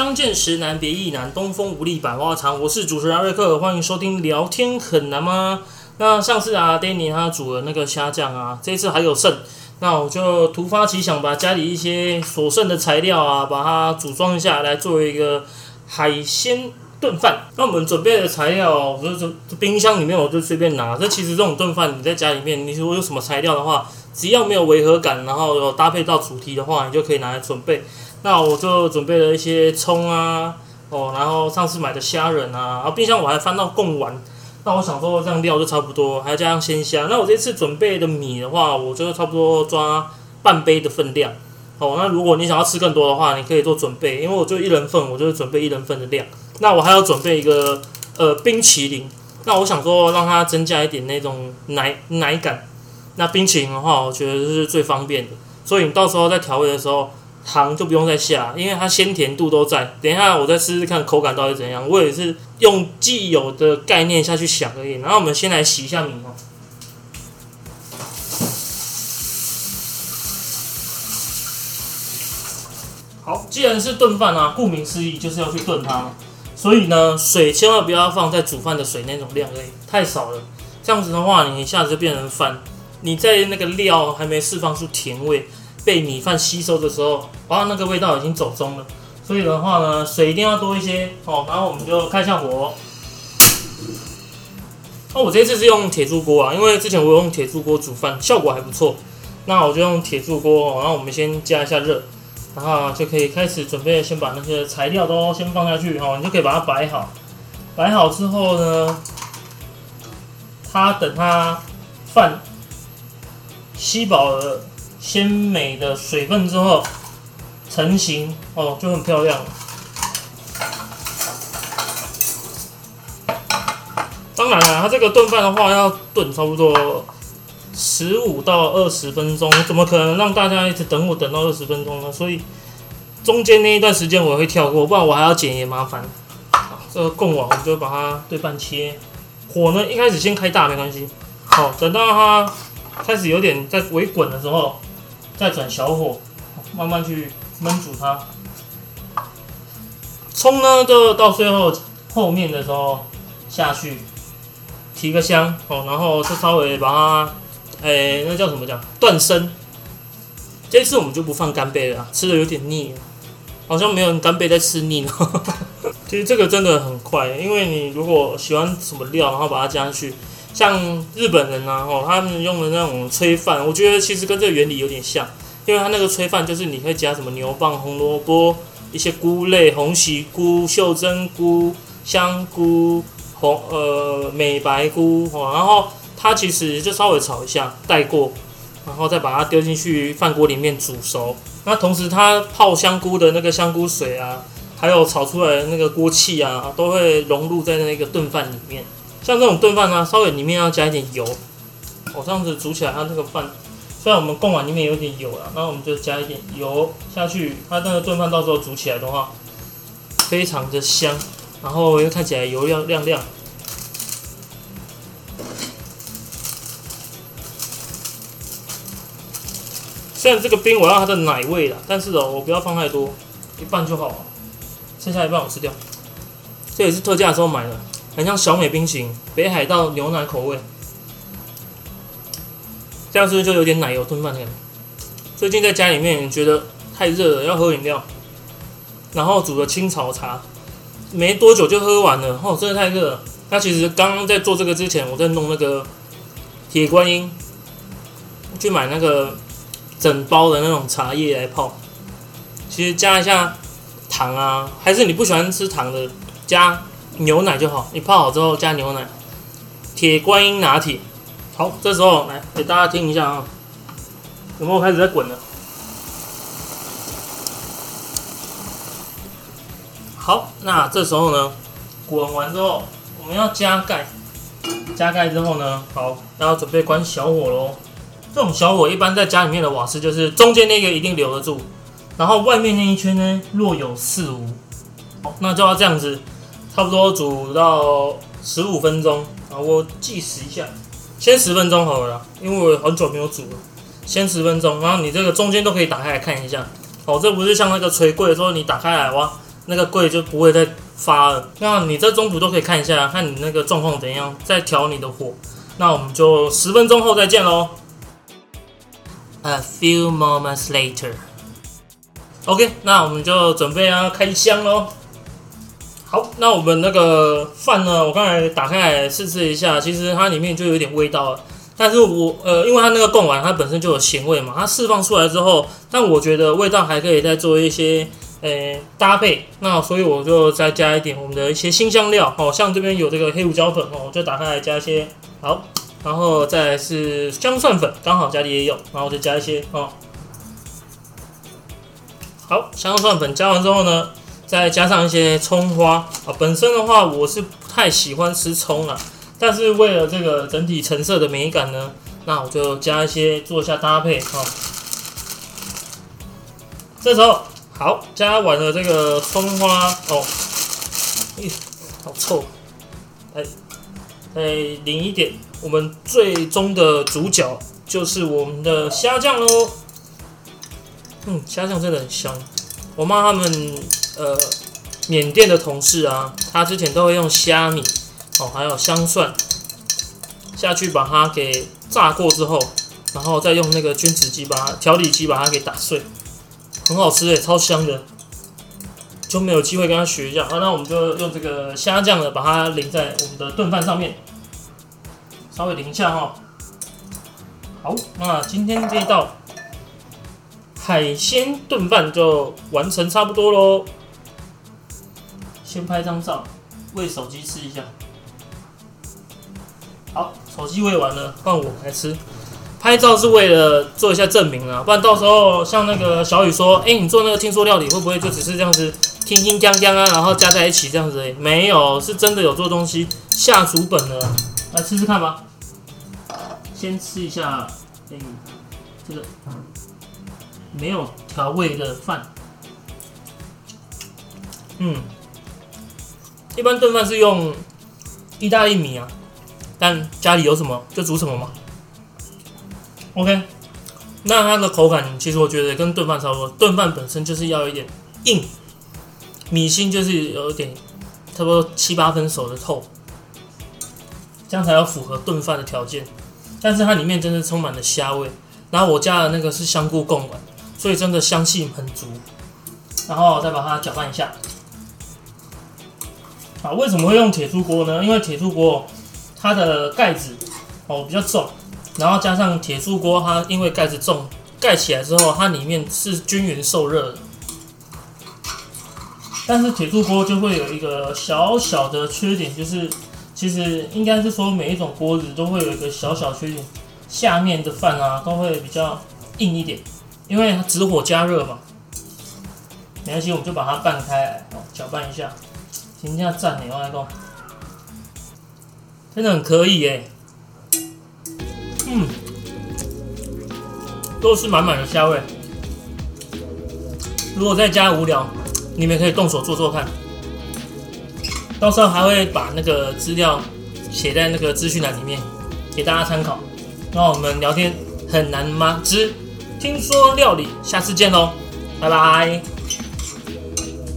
相见时难别亦难，东风无力百花残。我是主持人瑞克，欢迎收听聊天很难吗？那上次啊，Danny 他煮了那个虾酱啊，这次还有剩，那我就突发奇想，把家里一些所剩的材料啊，把它组装一下来作为一个海鲜炖饭。那我们准备的材料，我就冰箱里面我就随便拿。这其实这种炖饭你在家里面，你如果有什么材料的话，只要没有违和感，然后有搭配到主题的话，你就可以拿来准备。那我就准备了一些葱啊，哦，然后上次买的虾仁啊，然后冰箱我还翻到贡丸。那我想说这样料就差不多，还要加上鲜虾。那我这次准备的米的话，我就差不多抓半杯的分量。哦，那如果你想要吃更多的话，你可以做准备，因为我就一人份，我就准备一人份的量。那我还要准备一个呃冰淇淋。那我想说让它增加一点那种奶奶感。那冰淇淋的话，我觉得是最方便的。所以你到时候在调味的时候。糖就不用再下，因为它鲜甜度都在。等一下我再试试看口感到底怎样。我也是用既有的概念下去想而已。然后我们先来洗一下米哦。好，既然是炖饭啊，顾名思义就是要去炖它。所以呢，水千万不要放在煮饭的水那种量而已，太少了。这样子的话，你一下子就变成饭。你在那个料还没释放出甜味。被米饭吸收的时候，哇，那个味道已经走中了。所以的话呢，水一定要多一些哦。然后我们就开下火。哦，我这次是用铁铸锅啊，因为之前我用铁铸锅煮饭效果还不错。那我就用铁铸锅，然后我们先加一下热，然后就可以开始准备，先把那些材料都先放下去哦。你就可以把它摆好。摆好之后呢，它等它饭吸饱了。鲜美的水分之后成型哦，就很漂亮。当然了，它这个炖饭的话要炖差不多十五到二十分钟，怎么可能让大家一直等我等到二十分钟呢？所以中间那一段时间我会跳过，不然我还要剪也麻烦。这个贡丸我们就把它对半切，火呢一开始先开大没关系。好，等到它开始有点在微滚的时候。再转小火，慢慢去焖煮它。葱呢，就到最后后面的时候下去提个香哦，然后就稍微把它，哎，那叫什么讲断生。这次我们就不放干贝了，吃的有点腻，好像没有干贝在吃腻呢。其实这个真的很快，因为你如果喜欢什么料，然后把它加上去。像日本人呐，哦，他们用的那种炊饭，我觉得其实跟这个原理有点像，因为它那个炊饭就是你可以加什么牛蒡、红萝卜、一些菇类、红喜菇、袖珍菇、香菇、红呃美白菇，哦，然后它其实就稍微炒一下带过，然后再把它丢进去饭锅里面煮熟。那同时它泡香菇的那个香菇水啊，还有炒出来的那个锅气啊，都会融入在那个炖饭里面。像这种炖饭呢，稍微里面要加一点油，哦，这样子煮起来，它这个饭虽然我们贡碗里面有点油了，那我们就加一点油下去，它那个炖饭到时候煮起来的话，非常的香，然后又看起来油亮亮亮。虽然这个冰我要它的奶味了，但是哦，我不要放太多，一半就好了，剩下一半我吃掉。这也是特价的时候买的。很像小美冰淇淋，北海道牛奶口味，这样是不是就有点奶油炖饭的感觉？最近在家里面觉得太热了，要喝饮料，然后煮了青草茶，没多久就喝完了，哦，真的太热了。那其实刚刚在做这个之前，我在弄那个铁观音，去买那个整包的那种茶叶来泡，其实加一下糖啊，还是你不喜欢吃糖的加。牛奶就好，你泡好之后加牛奶。铁观音拿铁，好，这时候来给大家听一下啊，有没有开始在滚了？好，那这时候呢，滚完之后我们要加盖，加盖之后呢，好，然后准备关小火喽。这种小火一般在家里面的瓦斯就是中间那个一定留得住，然后外面那一圈呢若有似无。好，那就要这样子。差不多煮到十五分钟啊，我计时一下，先十分钟好了，因为我很久没有煮了，先十分钟。然后你这个中间都可以打开来看一下，哦，这不是像那个锤柜的时候你打开来哇，那个柜就不会再发了。那你这中途都可以看一下，看你那个状况怎样，再调你的火。那我们就十分钟后再见喽。A few moments later. OK，那我们就准备要开箱喽。好，那我们那个饭呢？我刚才打开来试试一下，其实它里面就有点味道了。但是我呃，因为它那个贡丸它本身就有咸味嘛，它释放出来之后，但我觉得味道还可以再做一些呃搭配。那所以我就再加一点我们的一些新香料哦，像这边有这个黑胡椒粉哦，我就打开来加一些好。然后再是姜蒜粉，刚好家里也有，然后再加一些哦。好，姜蒜粉加完之后呢，再加上一些葱花啊。本身的话，我是不太喜欢吃葱啊，但是为了这个整体成色的美感呢，那我就加一些做一下搭配啊。这时候好，加完了这个葱花哦，咦，好臭，来，再淋一点。我们最终的主角就是我们的虾酱喽。嗯，虾酱真的很香。我妈他们呃缅甸的同事啊，他之前都会用虾米哦，还有香蒜下去把它给炸过之后，然后再用那个君子机把它调理机把它给打碎，很好吃诶，超香的。就没有机会跟他学一下啊，那我们就用这个虾酱的，把它淋在我们的炖饭上面。稍微淋一下哈，好，那今天这一道海鲜炖饭就完成差不多喽。先拍张照，喂手机吃一下。好，手机喂完了，换我来吃。拍照是为了做一下证明啊，不然到时候像那个小雨说，哎，你做那个听说料理会不会就只是这样子，听听讲讲啊，然后加在一起这样子？没有，是真的有做东西，下足本了，来吃吃看吧。先吃一下，哎，这个没有调味的饭。嗯，一般炖饭是用意大利米啊，但家里有什么就煮什么嘛。OK，那它的口感其实我觉得跟炖饭差不多。炖饭本身就是要有一点硬，米心就是有一点差不多七八分熟的透，这样才要符合炖饭的条件。但是它里面真的充满了虾味，然后我加的那个是香菇贡丸，所以真的香气很足。然后再把它搅拌一下。啊，为什么会用铁铸锅呢？因为铁铸锅它的盖子哦比较重，然后加上铁铸锅它因为盖子重，盖起来之后它里面是均匀受热的。但是铁铸锅就会有一个小小的缺点，就是。其实应该是说，每一种锅子都会有一个小小缺点，下面的饭啊都会比较硬一点，因为它直火加热嘛。没关系，我们就把它拌开，搅拌一下，停一下赞，你外公，真的很可以耶。嗯，都是满满的虾味。如果在家无聊，你们可以动手做做看。到时候还会把那个资料写在那个资讯栏里面，给大家参考。那我们聊天很难吗？之听说料理，下次见喽，拜拜。